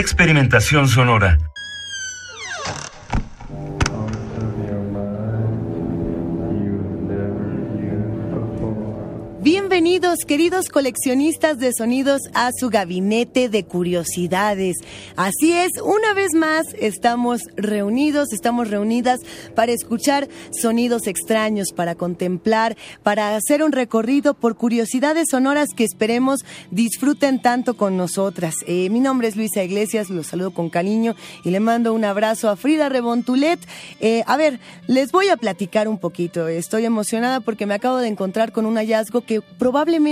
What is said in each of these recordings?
Experimentación sonora. Queridos coleccionistas de sonidos, a su gabinete de curiosidades. Así es, una vez más estamos reunidos, estamos reunidas para escuchar sonidos extraños, para contemplar, para hacer un recorrido por curiosidades sonoras que esperemos disfruten tanto con nosotras. Eh, mi nombre es Luisa Iglesias, los saludo con cariño y le mando un abrazo a Frida Rebontulet. Eh, a ver, les voy a platicar un poquito. Estoy emocionada porque me acabo de encontrar con un hallazgo que probablemente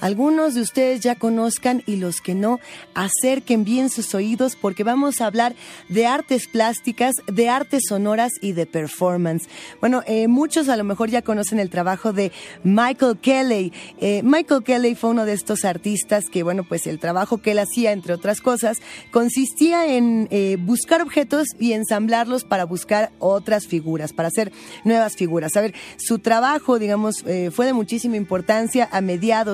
algunos de ustedes ya conozcan y los que no, acerquen bien sus oídos porque vamos a hablar de artes plásticas, de artes sonoras y de performance. Bueno, eh, muchos a lo mejor ya conocen el trabajo de Michael Kelly. Eh, Michael Kelly fue uno de estos artistas que, bueno, pues el trabajo que él hacía, entre otras cosas, consistía en eh, buscar objetos y ensamblarlos para buscar otras figuras, para hacer nuevas figuras. A ver, su trabajo, digamos, fue de muchísima importancia a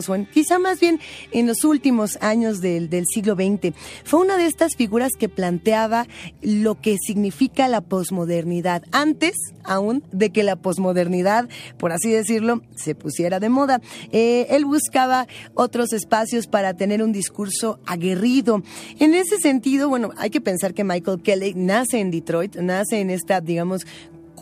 o en, quizá más bien en los últimos años del, del siglo XX. Fue una de estas figuras que planteaba lo que significa la posmodernidad, antes aún de que la posmodernidad, por así decirlo, se pusiera de moda. Eh, él buscaba otros espacios para tener un discurso aguerrido. En ese sentido, bueno, hay que pensar que Michael Kelly nace en Detroit, nace en esta, digamos,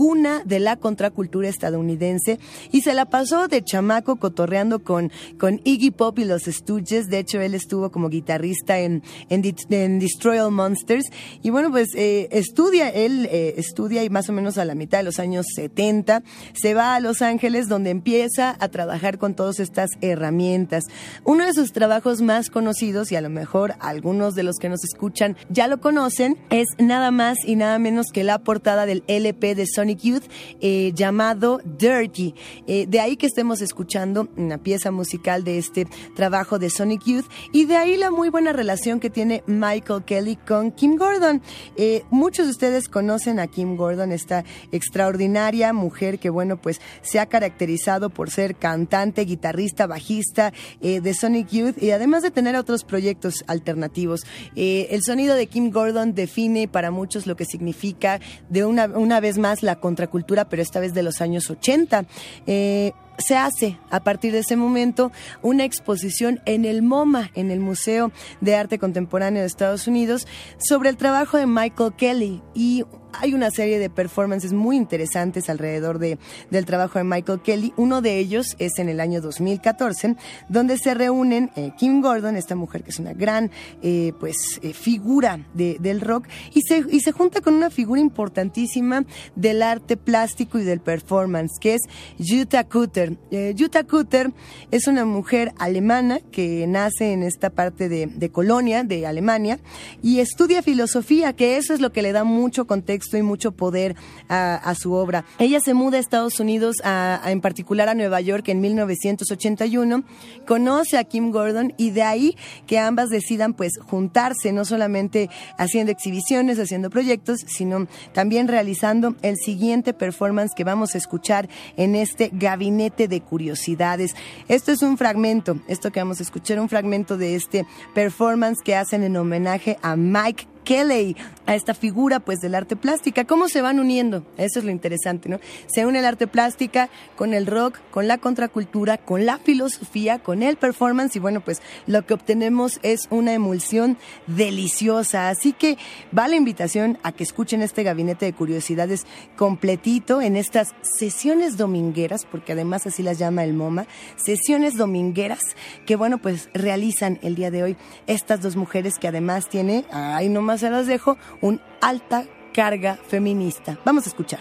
cuna de la contracultura estadounidense y se la pasó de chamaco cotorreando con, con Iggy Pop y los Stooges. De hecho, él estuvo como guitarrista en, en, en Destroy All Monsters. Y bueno, pues eh, estudia, él eh, estudia y más o menos a la mitad de los años 70 se va a Los Ángeles donde empieza a trabajar con todas estas herramientas. Uno de sus trabajos más conocidos y a lo mejor algunos de los que nos escuchan ya lo conocen es nada más y nada menos que la portada del LP de Sonic Youth eh, llamado Dirty. Eh, de ahí que estemos escuchando una pieza musical de este trabajo de Sonic Youth y de ahí la muy buena relación que tiene Michael Kelly con Kim Gordon. Eh, muchos de ustedes conocen a Kim Gordon, esta extraordinaria mujer que, bueno, pues se ha caracterizado por ser cantante, guitarrista, bajista de Sonic Youth y además de tener otros proyectos alternativos. el sonido de Kim Gordon define para muchos lo que significa de una, una vez más la contracultura, pero esta vez de los años 80. Eh, se hace a partir de ese momento una exposición en el MoMA, en el Museo de Arte Contemporáneo de Estados Unidos, sobre el trabajo de Michael Kelly y hay una serie de performances muy interesantes alrededor de, del trabajo de Michael Kelly. Uno de ellos es en el año 2014, donde se reúnen eh, Kim Gordon, esta mujer que es una gran eh, pues, eh, figura de, del rock, y se, y se junta con una figura importantísima del arte plástico y del performance, que es Jutta Kutter. Jutta Kutter es una mujer alemana que nace en esta parte de, de Colonia, de Alemania, y estudia filosofía, que eso es lo que le da mucho contexto y mucho poder a, su obra. Ella se muda a Estados Unidos, a, en particular a Nueva York en 1981, conoce a Kim Gordon y de ahí que ambas decidan pues juntarse, no solamente haciendo exhibiciones, haciendo proyectos, sino también realizando el siguiente performance que vamos a escuchar en este gabinete de curiosidades. Esto es un fragmento, esto que vamos a escuchar, un fragmento de este performance que hacen en homenaje a Mike Kelly, a esta figura pues del arte plástica. ¿Cómo se van uniendo? Eso es lo interesante, ¿no? Se une el arte plástica con el rock, con la contracultura, con la filosofía, con el performance y bueno, pues lo que obtenemos es una emulsión deliciosa. Así que va la invitación a que escuchen este gabinete de curiosidades completito en estas sesiones domingueras, porque además así las llama el MoMA, sesiones domingueras que bueno, pues realizan el día de hoy estas dos mujeres que además tiene, ay, no se las dejo, un alta carga feminista. Vamos a escuchar.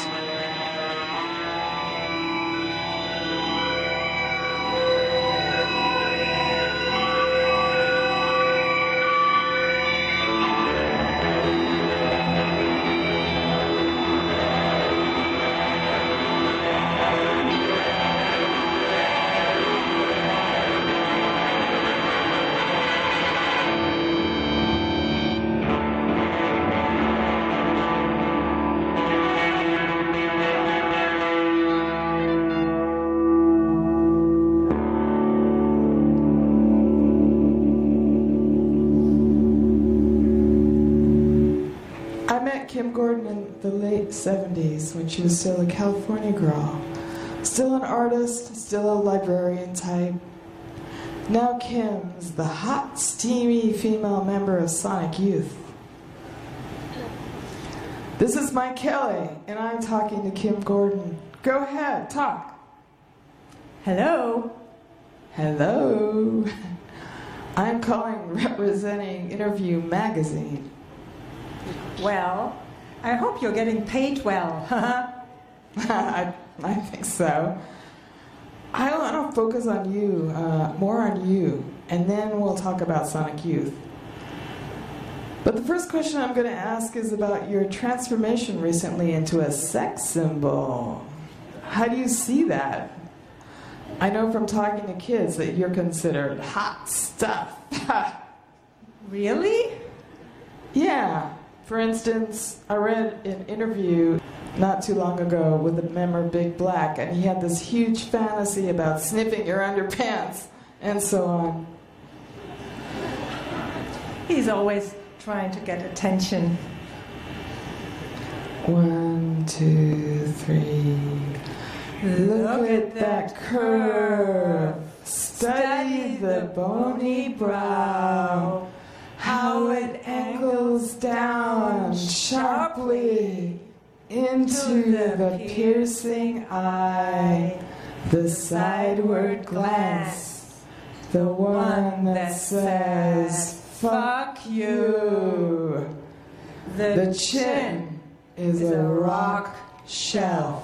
Kim Gordon in the late 70s when she was still a California girl. Still an artist, still a librarian type. Now Kim's the hot, steamy female member of Sonic Youth. This is Mike Kelly, and I'm talking to Kim Gordon. Go ahead, talk. Hello. Hello. I'm calling representing Interview Magazine. Well, I hope you're getting paid well. I, I think so. I want to focus on you, uh, more on you, and then we'll talk about Sonic Youth. But the first question I'm going to ask is about your transformation recently into a sex symbol. How do you see that? I know from talking to kids that you're considered hot stuff. really? Yeah. For instance, I read an interview not too long ago with a member Big Black, and he had this huge fantasy about sniffing your underpants and so on. He's always trying to get attention. One, two, three. Look, at that curve. Study the bony brow. How it down sharply into the piercing eye. The sideward glance. The one that says, fuck you. The chin is a rock shelf.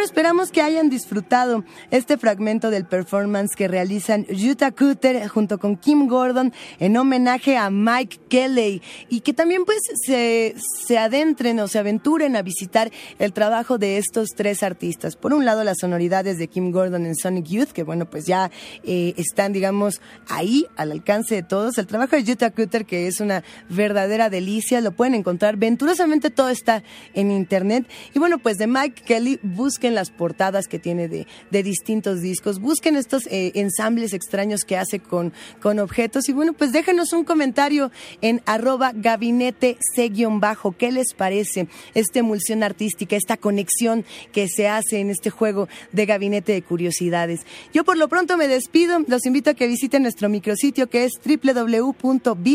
Esperamos que hayan disfrutado este fragmento del performance que realizan Utah Cutter junto con Kim Gordon en homenaje a Mike Kelly y que también pues se, se adentren o se aventuren a visitar el trabajo de estos tres artistas. Por un lado las sonoridades de Kim Gordon en Sonic Youth, que bueno pues ya eh, están digamos ahí al alcance de todos. El trabajo de Utah Cutter que es una verdadera delicia, lo pueden encontrar venturosamente todo está en internet. Y bueno pues de Mike Kelly busquen la portadas que tiene de, distintos discos. Busquen estos eh, ensambles extraños que hace con, con objetos. Y bueno, pues déjenos un comentario en arroba gabinete bajo. ¿Qué les parece esta emulsión artística, esta conexión que se hace en este juego de gabinete de curiosidades? Yo por lo pronto me despido. Los invito a que visiten nuestro micrositio que es www.bit.ly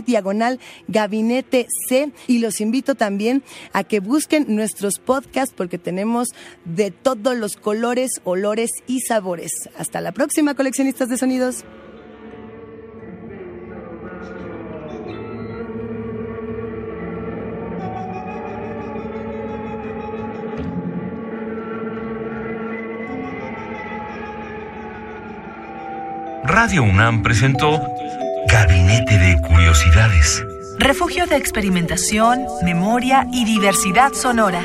diagonal gabinete C y los invito también a que busquen nuestros podcasts porque tenemos de todos los colores, olores y sabores. Hasta la próxima, coleccionistas de sonidos. Radio UNAM presentó Gabinete de Curiosidades. Refugio de experimentación, memoria y diversidad sonora.